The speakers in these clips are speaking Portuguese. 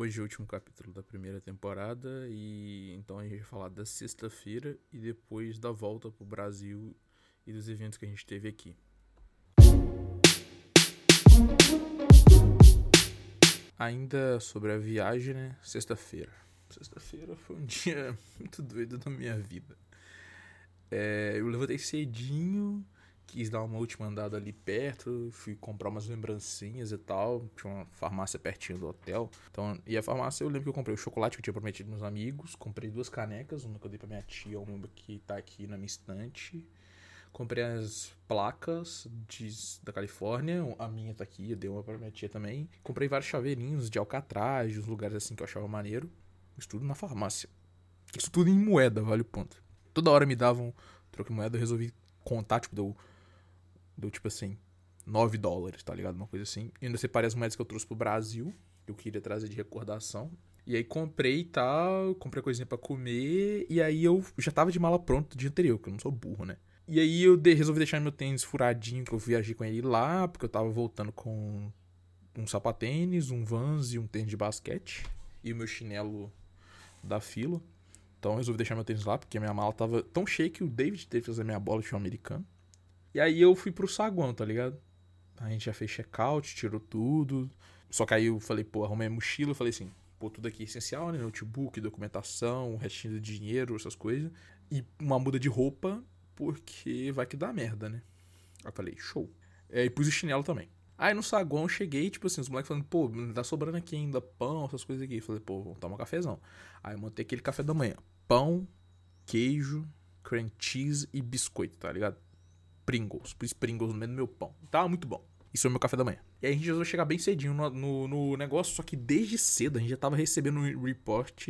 Hoje é o último capítulo da primeira temporada e então a gente vai falar da sexta-feira e depois da volta pro Brasil e dos eventos que a gente teve aqui. Ainda sobre a viagem, né? Sexta-feira. Sexta-feira foi um dia muito doido da minha vida. É, eu levantei cedinho, quis dar uma última andada ali perto, fui comprar umas lembrancinhas e tal. Tinha uma farmácia pertinho do hotel. Então, e a farmácia eu lembro que eu comprei o chocolate que eu tinha prometido meus amigos. Comprei duas canecas, uma que eu dei pra minha tia, uma que tá aqui na minha estante. Comprei as placas de, da Califórnia, a minha tá aqui, eu dei uma pra minha tia também. Comprei vários chaveirinhos de alcatraz, de uns lugares assim que eu achava maneiro. Isso tudo na farmácia. Isso tudo em moeda, vale o ponto. Toda hora me davam troco em moeda, eu resolvi contar, tipo, deu, deu tipo assim, 9 dólares, tá ligado? Uma coisa assim. E ainda separei as moedas que eu trouxe pro Brasil, que eu queria trazer de recordação. E aí comprei e tal, comprei coisinha para comer, e aí eu já tava de mala pronta do dia anterior, porque eu não sou burro, né? E aí eu de, resolvi deixar meu tênis furadinho, que eu viajei com ele lá, porque eu tava voltando com um sapatênis, um Vans e um tênis de basquete. E o meu chinelo da fila. Então eu resolvi deixar meu tênis lá, porque a minha mala tava tão cheia que o David teve que fazer minha bola de americano. E aí eu fui pro saguão, tá ligado? A gente já fez check-out, tirou tudo. Só que aí eu falei, pô, arrumei a mochila, falei assim, pô, tudo aqui é essencial, né? Notebook, documentação, restinho de dinheiro, essas coisas. E uma muda de roupa porque vai que dá merda, né? Aí eu falei, show. É, e pus o chinelo também. Aí no saguão eu cheguei, tipo assim, os moleques falando, pô, tá sobrando aqui ainda pão, essas coisas aqui. Eu falei, pô, vamos tomar um cafezão. Aí eu montei aquele café da manhã. Pão, queijo, cream cheese e biscoito, tá ligado? Pringles. Pus Pringles no meio do meu pão. Tava muito bom. Isso foi meu café da manhã. E aí a gente resolveu chegar bem cedinho no, no, no, negócio, só que desde cedo a gente já tava recebendo um report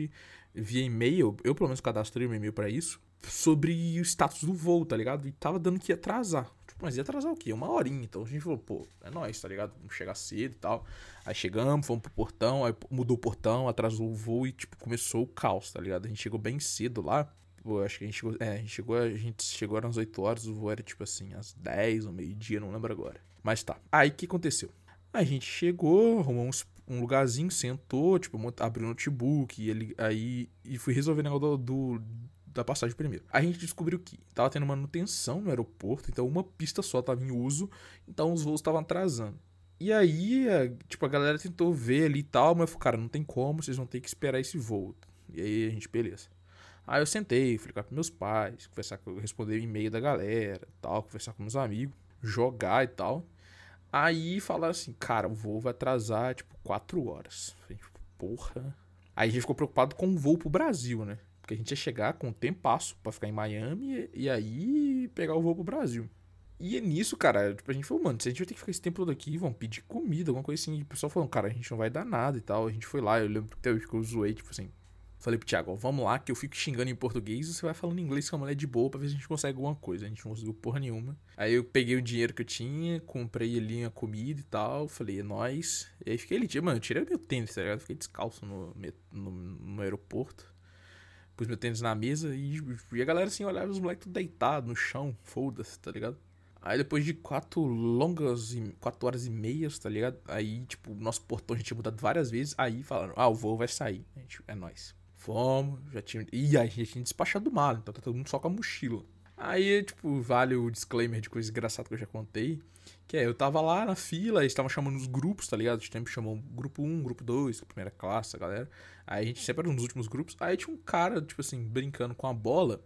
via e-mail. Eu, pelo menos, cadastrei um e-mail para isso sobre o status do voo, tá ligado? E tava dando que ia atrasar. Tipo, mas ia atrasar o quê? Uma horinha. Então a gente falou, pô, é nóis, tá ligado? Vamos chegar cedo e tal. Aí chegamos, fomos pro portão, aí mudou o portão, atrasou o voo e, tipo, começou o caos, tá ligado? A gente chegou bem cedo lá. Pô, acho que a gente chegou. É, a gente chegou, a gente chegou às 8 horas, o voo era tipo assim, às 10 ou meio-dia, não lembro agora. Mas tá. Aí o que aconteceu? A gente chegou, arrumou uns, um lugarzinho, sentou, tipo, abriu o notebook, e ele, aí e fui resolver o negócio do, do da passagem primeiro. A gente descobriu que tava tendo manutenção no aeroporto, então uma pista só tava em uso, então os voos estavam atrasando. E aí, é, tipo, a galera tentou ver ali e tal, mas eu falei, cara, não tem como, vocês vão ter que esperar esse voo. E aí a gente, beleza. Aí eu sentei, fui ligar pros meus pais, conversar com, responder e-mail da galera, tal, conversar com meus amigos, jogar e tal. Aí falaram assim, cara, o voo vai atrasar, tipo, 4 horas. Falei, tipo, porra. Aí a gente ficou preocupado com o voo pro Brasil, né? Porque a gente ia chegar com um tempasso pra ficar em Miami e aí pegar o voo pro Brasil. E nisso, cara, tipo, a gente falou, mano, se a gente vai ter que ficar esse tempo todo aqui, vamos pedir comida, alguma coisa assim. E o pessoal falou, cara, a gente não vai dar nada e tal. A gente foi lá, eu lembro que eu zoei, tipo assim. Falei pro Thiago, ó, vamos lá, que eu fico xingando em português você vai falando inglês com a mulher de boa pra ver se a gente consegue alguma coisa. A gente não conseguiu porra nenhuma. Aí eu peguei o dinheiro que eu tinha, comprei ali a comida e tal. Falei, é nóis. E aí fiquei ali, mano, eu tirei meu tênis, tá ligado? Fiquei descalço no, no, no aeroporto pus meu tênis na mesa e, e a galera assim olhava os moleques tudo deitado no chão, foda-se, tá ligado? Aí depois de quatro longas, quatro horas e meias, tá ligado? Aí, tipo, nosso portão a gente tinha mudado várias vezes, aí falaram, ah, o voo vai sair. A gente, é nóis. Fomos, já tinha. E a gente tinha despachado mal, então tá todo mundo só com a mochila. Aí, tipo, vale o disclaimer de coisa engraçada que eu já contei. Que é, eu tava lá na fila, eles estavam chamando os grupos, tá ligado? Gente sempre chamou grupo 1, grupo 2, primeira classe, a galera. Aí a gente sempre era nos últimos grupos. Aí tinha um cara, tipo assim, brincando com a bola.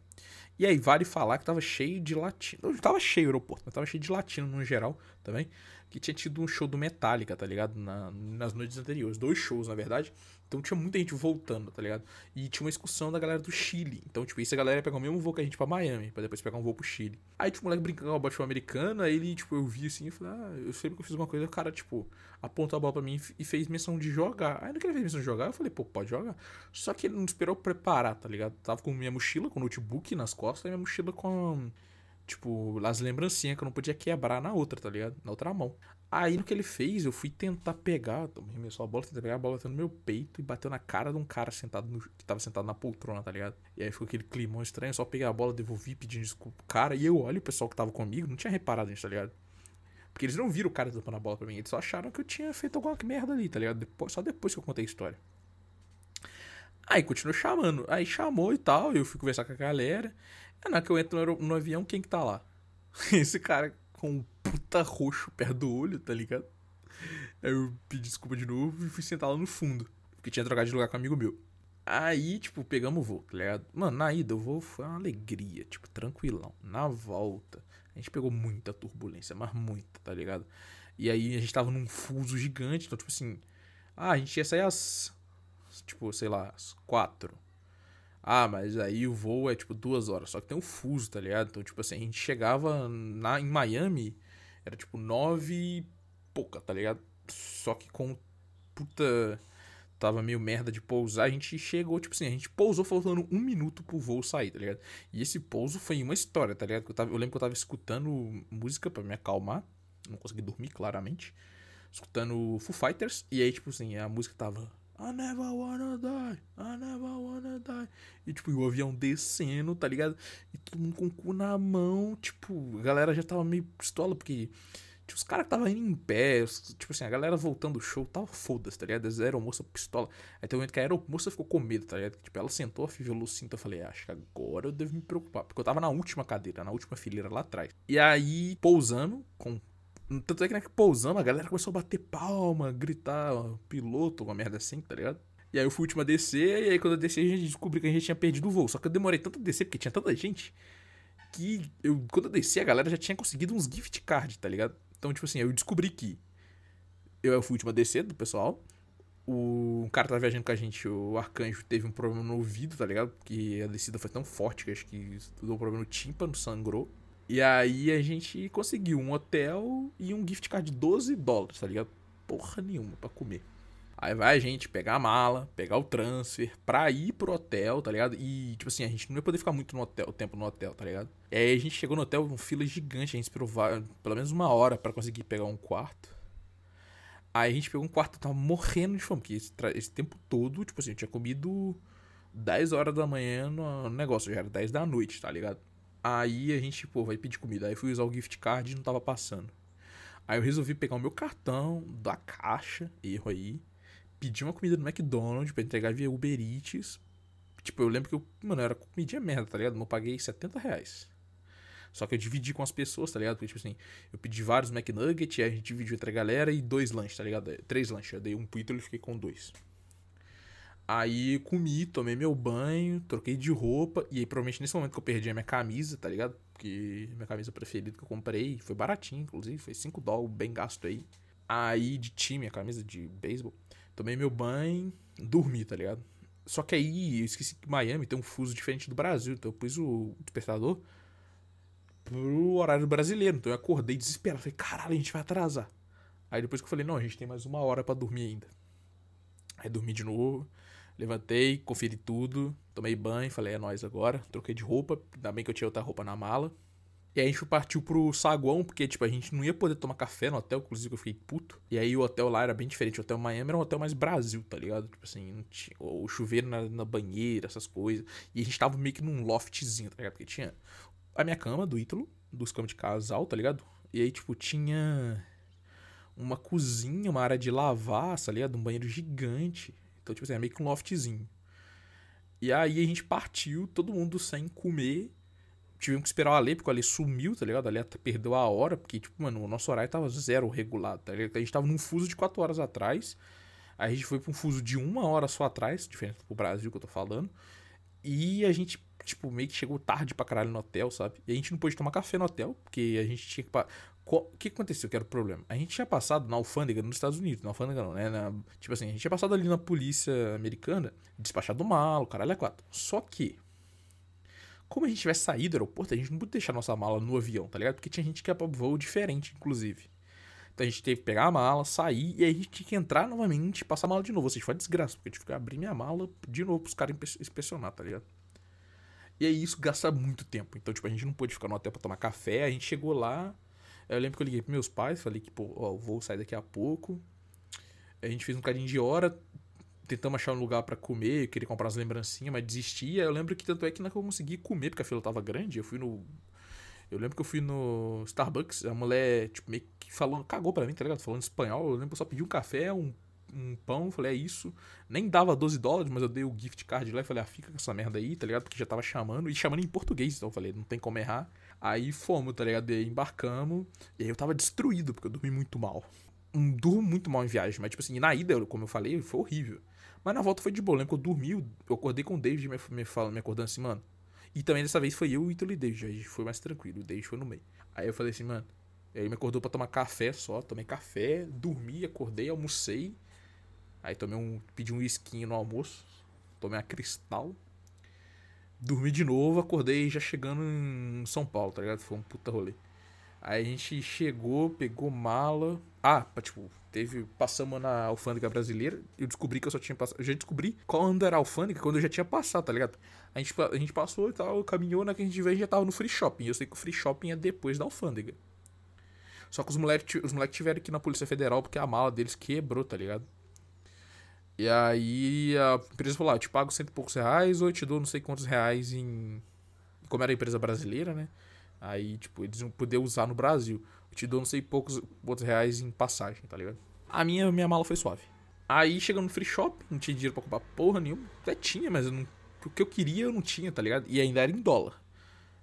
E aí vale falar que tava cheio de latino. Não tava cheio o aeroporto, mas tava cheio de latino no geral também que tinha tido um show do Metallica, tá ligado? Na, nas noites anteriores. Dois shows, na verdade. Então tinha muita gente voltando, tá ligado? E tinha uma excursão da galera do Chile. Então, tipo, isso a galera ia pegar o mesmo voo que a gente pra Miami, pra depois pegar um voo pro Chile. Aí, tipo, o moleque brincando com a bola americana, aí ele, tipo, eu vi assim falei, ah, eu sempre que eu fiz uma coisa, o cara, tipo, apontou a bola pra mim e fez menção de jogar. Aí no que ele fez menção de jogar, eu falei, pô, pode jogar. Só que ele não esperou preparar, tá ligado? Tava com minha mochila, com o notebook nas costas, e minha mochila com Tipo, as lembrancinhas que eu não podia quebrar na outra, tá ligado? Na outra mão. Aí no que ele fez, eu fui tentar pegar, arremessou a bola, tentei pegar a bola bateu no meu peito e bateu na cara de um cara sentado no, que tava sentado na poltrona, tá ligado? E aí ficou aquele climão estranho, só peguei a bola, devolvi pedindo desculpa pro cara. E eu olho o pessoal que tava comigo, não tinha reparado nisso, tá ligado? Porque eles não viram o cara tampando a bola pra mim, eles só acharam que eu tinha feito alguma merda ali, tá ligado? Depois, só depois que eu contei a história. Aí continuou chamando. Aí chamou e tal, eu fui conversar com a galera. É na que eu entro no, no avião, quem que tá lá? Esse cara com um puta roxo perto do olho, tá ligado? Aí eu pedi desculpa de novo e fui sentar lá no fundo. Porque tinha trocado de lugar com um amigo meu. Aí, tipo, pegamos o voo, tá ligado? Mano, na ida o voo foi uma alegria, tipo, tranquilão. Na volta, a gente pegou muita turbulência, mas muita, tá ligado? E aí a gente tava num fuso gigante, então, tipo assim. Ah, a gente ia sair às. Tipo, sei lá, às quatro. Ah, mas aí o voo é tipo duas horas, só que tem um fuso, tá ligado? Então, tipo assim, a gente chegava na, em Miami, era tipo nove e pouca, tá ligado? Só que com puta. Tava meio merda de pousar, a gente chegou, tipo assim, a gente pousou faltando um minuto pro voo sair, tá ligado? E esse pouso foi uma história, tá ligado? Eu, tava, eu lembro que eu tava escutando música para me acalmar, não consegui dormir, claramente. Escutando Foo Fighters, e aí, tipo assim, a música tava I never wanna die, I never wanna die. E tipo, o avião descendo, tá ligado? E todo mundo com o cu na mão, tipo, a galera já tava meio pistola, porque os caras que tava indo em pé, tipo assim, a galera voltando do show, tava foda-se, tá ligado? A aeromoça pistola. Aí tem um momento que a aeromoça ficou com medo, tá ligado? Tipo, ela sentou, afivelou o cinto, eu falei, acho que agora eu devo me preocupar, porque eu tava na última cadeira, na última fileira lá atrás. E aí, pousando, com tanto é que, né, que pousando, a galera começou a bater palma, gritar, piloto, uma merda assim, tá ligado? E aí eu fui o último a descer, e aí quando eu desci a gente descobriu que a gente tinha perdido o voo. Só que eu demorei tanto a descer, porque tinha tanta gente, que eu, quando eu desci, a galera já tinha conseguido uns gift cards, tá ligado? Então, tipo assim, eu descobri que eu fui o último a descer do pessoal. O cara tava viajando com a gente, o arcanjo, teve um problema no ouvido, tá ligado? Porque a descida foi tão forte que acho que deu um problema no tímpano, sangrou. E aí a gente conseguiu um hotel e um gift card de 12 dólares, tá ligado? Porra nenhuma pra comer. Aí vai a gente pegar a mala, pegar o transfer pra ir pro hotel, tá ligado? E, tipo assim, a gente não ia poder ficar muito no hotel, o tempo no hotel, tá ligado? E aí a gente chegou no hotel, um fila gigante, a gente esperou pelo menos uma hora para conseguir pegar um quarto. Aí a gente pegou um quarto, tava morrendo de fome, porque esse, esse tempo todo, tipo assim, eu tinha comido 10 horas da manhã no negócio, já era 10 da noite, tá ligado? Aí a gente, pô, vai pedir comida. Aí fui usar o gift card e não tava passando. Aí eu resolvi pegar o meu cartão da caixa, erro aí, pedir uma comida no McDonald's pra entregar via Uber Eats. Tipo, eu lembro que eu, mano, era comidinha merda, tá ligado? Eu paguei 70 reais. Só que eu dividi com as pessoas, tá ligado? Porque, tipo assim, eu pedi vários McNuggets, aí a gente dividiu entre a galera e dois lanches, tá ligado? Três lanches. Eu dei um pro e fiquei com dois. Aí comi, tomei meu banho, troquei de roupa. E aí, provavelmente nesse momento que eu perdi a minha camisa, tá ligado? Porque minha camisa preferida que eu comprei foi baratinho, inclusive, foi 5 dólares, bem gasto aí. Aí de time, a camisa de beisebol. Tomei meu banho, dormi, tá ligado? Só que aí eu esqueci que Miami tem um fuso diferente do Brasil. Então eu pus o despertador pro horário brasileiro. Então eu acordei desesperado. Falei, caralho, a gente vai atrasar. Aí depois que eu falei, não, a gente tem mais uma hora para dormir ainda. Aí dormi de novo. Levantei, conferi tudo, tomei banho, falei, é nóis agora. Troquei de roupa, ainda bem que eu tinha outra roupa na mala. E aí a gente partiu pro saguão, porque, tipo, a gente não ia poder tomar café no hotel, inclusive eu fiquei puto. E aí o hotel lá era bem diferente. O hotel Miami era um hotel mais Brasil, tá ligado? Tipo assim, tinha, o chuveiro na, na, banheira, essas coisas. E a gente tava meio que num loftzinho, tá ligado? Porque tinha a minha cama do Ítalo, dos camas de casal, tá ligado? E aí, tipo, tinha uma cozinha, uma área de lavar, tá ligado? Um banheiro gigante. Então, tipo assim, é meio que um loftzinho. E aí a gente partiu, todo mundo sem comer. Tivemos que esperar o Ale, porque o Ale sumiu, tá ligado? O Ale perdeu a hora, porque, tipo, mano, o nosso horário tava zero regulado, tá ligado? A gente tava num fuso de 4 horas atrás. A gente foi pra um fuso de uma hora só atrás, diferente do Brasil que eu tô falando. E a gente, tipo, meio que chegou tarde pra caralho no hotel, sabe? E a gente não pôde tomar café no hotel, porque a gente tinha que. O que aconteceu que era o problema? A gente tinha passado na alfândega nos Estados Unidos, na alfândega não, né? Na, tipo assim, a gente tinha passado ali na polícia americana, despachado mal, caralho é quatro. Só que, como a gente tivesse saído do aeroporto, a gente não podia deixar nossa mala no avião, tá ligado? Porque tinha gente que ia pra voo diferente, inclusive. Então a gente teve que pegar a mala, sair, e aí a gente tinha que entrar novamente passar a mala de novo. Ou seja, foi uma desgraça, porque eu tive que abrir minha mala de novo pros caras inspecionar, tá ligado? E aí isso gasta muito tempo. Então, tipo, a gente não pôde ficar no hotel pra tomar café, a gente chegou lá eu lembro que eu liguei pros meus pais, falei que, pô, ó, vou sair daqui a pouco. A gente fez um bocadinho de hora, tentamos achar um lugar para comer, queria comprar umas lembrancinhas, mas desistia. Eu lembro que tanto é que não consegui comer, porque a fila tava grande. Eu fui no. Eu lembro que eu fui no Starbucks, a mulher, tipo, meio que falando, cagou pra mim, tá ligado? Falando espanhol. Eu lembro que eu só pedi um café, um, um pão, falei, é isso. Nem dava 12 dólares, mas eu dei o gift card lá e falei, ah, fica com essa merda aí, tá ligado? Porque já tava chamando, e chamando em português, então eu falei, não tem como errar. Aí fomos, tá ligado? E aí embarcamos, e aí eu tava destruído, porque eu dormi muito mal. Um, durmo muito mal em viagem, mas tipo assim, na ida, como eu falei, foi horrível. Mas na volta foi de boa, lembro que eu dormi, eu acordei com o David me, me, me acordando assim, mano. E também dessa vez foi eu e o David, aí foi mais tranquilo, o David foi no meio. Aí eu falei assim, mano, ele me acordou para tomar café só, tomei café, dormi, acordei, almocei. Aí tomei um, pedi um esquinho no almoço, tomei a cristal. Dormi de novo, acordei já chegando em São Paulo, tá ligado? Foi um puta rolê. Aí a gente chegou, pegou mala. Ah, tipo, teve. Passamos na alfândega brasileira. Eu descobri que eu só tinha passado. Eu já descobri qual era a alfândega quando eu já tinha passado, tá ligado? A gente, a gente passou e tal, caminhou, na que a gente veio já tava no free shopping. Eu sei que o free shopping é depois da alfândega. Só que os moleques os moleque tiveram aqui na Polícia Federal porque a mala deles quebrou, tá ligado? E aí a empresa falou: ah, eu te pago cento e poucos reais ou eu te dou não sei quantos reais em. Como era empresa brasileira, né? Aí, tipo, eles iam poder usar no Brasil. Eu te dou não sei poucos outros reais em passagem, tá ligado? A minha, minha mala foi suave. Aí chegando no free shop, não tinha dinheiro pra comprar porra nenhuma. Até tinha, mas não, o que eu queria eu não tinha, tá ligado? E ainda era em dólar.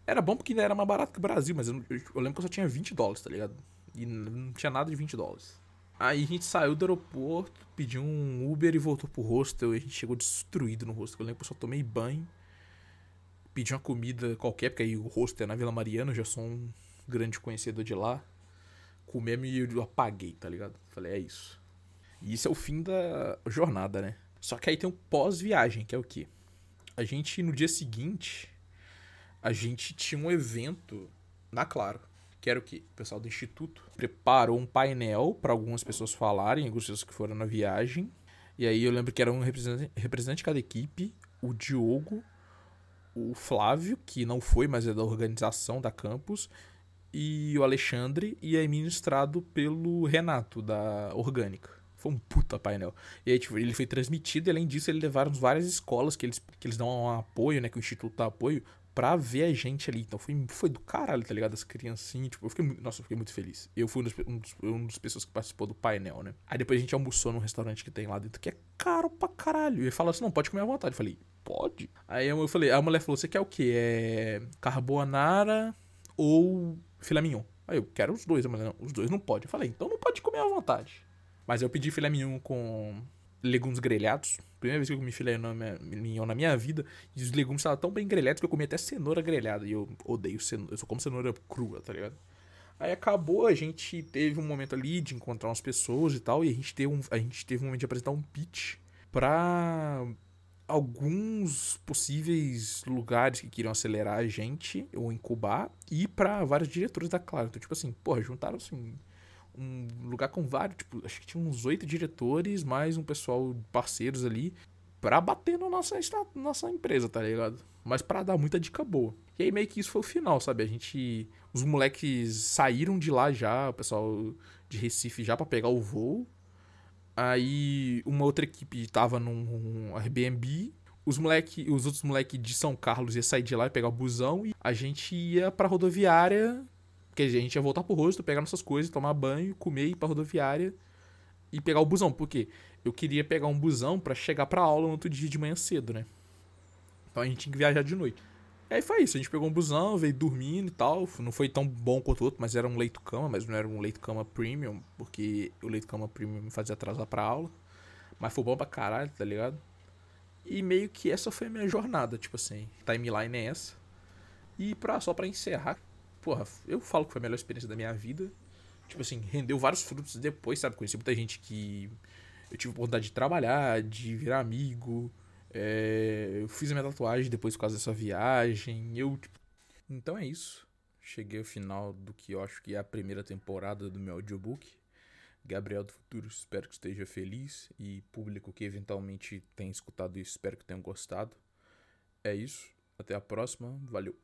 Era bom porque ainda era mais barato que o Brasil, mas eu, eu, eu lembro que eu só tinha 20 dólares, tá ligado? E não tinha nada de 20 dólares. Aí a gente saiu do aeroporto, pediu um Uber e voltou pro hostel. E a gente chegou destruído no hostel. Eu lembro que eu só tomei banho. Pedi uma comida qualquer, porque aí o hostel é na Vila Mariana. Eu já sou um grande conhecedor de lá. Comemos e eu apaguei, tá ligado? Falei, é isso. E isso é o fim da jornada, né? Só que aí tem um pós-viagem, que é o quê? A gente, no dia seguinte, a gente tinha um evento na Claro que era o quê? O pessoal do instituto preparou um painel para algumas pessoas falarem, algumas pessoas que foram na viagem. E aí eu lembro que era um representante, representante de cada equipe, o Diogo, o Flávio, que não foi, mas é da organização da campus, e o Alexandre, e é ministrado pelo Renato, da Orgânica. Foi um puta painel. E aí, tipo, ele foi transmitido e além disso, eles levaram várias escolas que eles, que eles dão um apoio, né? Que o Instituto dá apoio pra ver a gente ali. Então foi, foi do caralho, tá ligado? As criancinhas, tipo, eu fiquei, nossa, eu fiquei muito feliz. Eu fui um dos, um, dos, um dos pessoas que participou do painel, né? Aí depois a gente almoçou num restaurante que tem lá dentro, que é caro pra caralho. E ele falou assim: não, pode comer à vontade. Eu falei, pode. Aí eu falei, a mulher falou: você quer o quê? É carbonara ou filé mignon? Aí eu quero os dois. Mulher, não, os dois não pode. Eu falei, então não pode comer à vontade. Mas eu pedi filé mignon com legumes grelhados. Primeira vez que eu comi filé mignon na minha vida. E os legumes estavam tão bem grelhados que eu comi até cenoura grelhada. E eu odeio cenoura. Eu só como cenoura crua, tá ligado? Aí acabou, a gente teve um momento ali de encontrar umas pessoas e tal. E a gente teve um, a gente teve um momento de apresentar um pitch pra alguns possíveis lugares que queriam acelerar a gente ou incubar e para vários diretores da Claro. Então, tipo assim, porra, juntaram assim um lugar com vários, tipo, acho que tinha uns oito diretores, mais um pessoal parceiros ali, pra bater na nossa, nossa empresa, tá ligado? Mas para dar muita dica boa. E aí meio que isso foi o final, sabe? A gente. Os moleques saíram de lá já, o pessoal de Recife já para pegar o voo. Aí uma outra equipe tava num Airbnb. Os moleque, os outros moleques de São Carlos ia sair de lá e pegar o busão. E a gente ia pra rodoviária porque a gente ia voltar pro rosto, pegar nossas coisas, tomar banho, comer, ir pra rodoviária e pegar o busão. Por quê? Eu queria pegar um busão para chegar pra aula no outro dia de manhã cedo, né? Então a gente tinha que viajar de noite. Aí foi isso, a gente pegou um busão, veio dormindo e tal. Não foi tão bom quanto o outro, mas era um leito-cama, mas não era um leito-cama premium, porque o leito-cama premium me fazia atrasar pra aula. Mas foi bom pra caralho, tá ligado? E meio que essa foi a minha jornada, tipo assim, timeline é essa. E pra, só pra encerrar, porra, eu falo que foi a melhor experiência da minha vida. Tipo assim, rendeu vários frutos depois, sabe? Conheci muita gente que eu tive oportunidade de trabalhar, de virar amigo. É, eu fiz a minha tatuagem depois por causa dessa viagem. Eu, tipo... Então é isso. Cheguei ao final do que eu acho que é a primeira temporada do meu audiobook. Gabriel do Futuro, espero que esteja feliz. E público que eventualmente tenha escutado isso, espero que tenham gostado. É isso. Até a próxima. Valeu.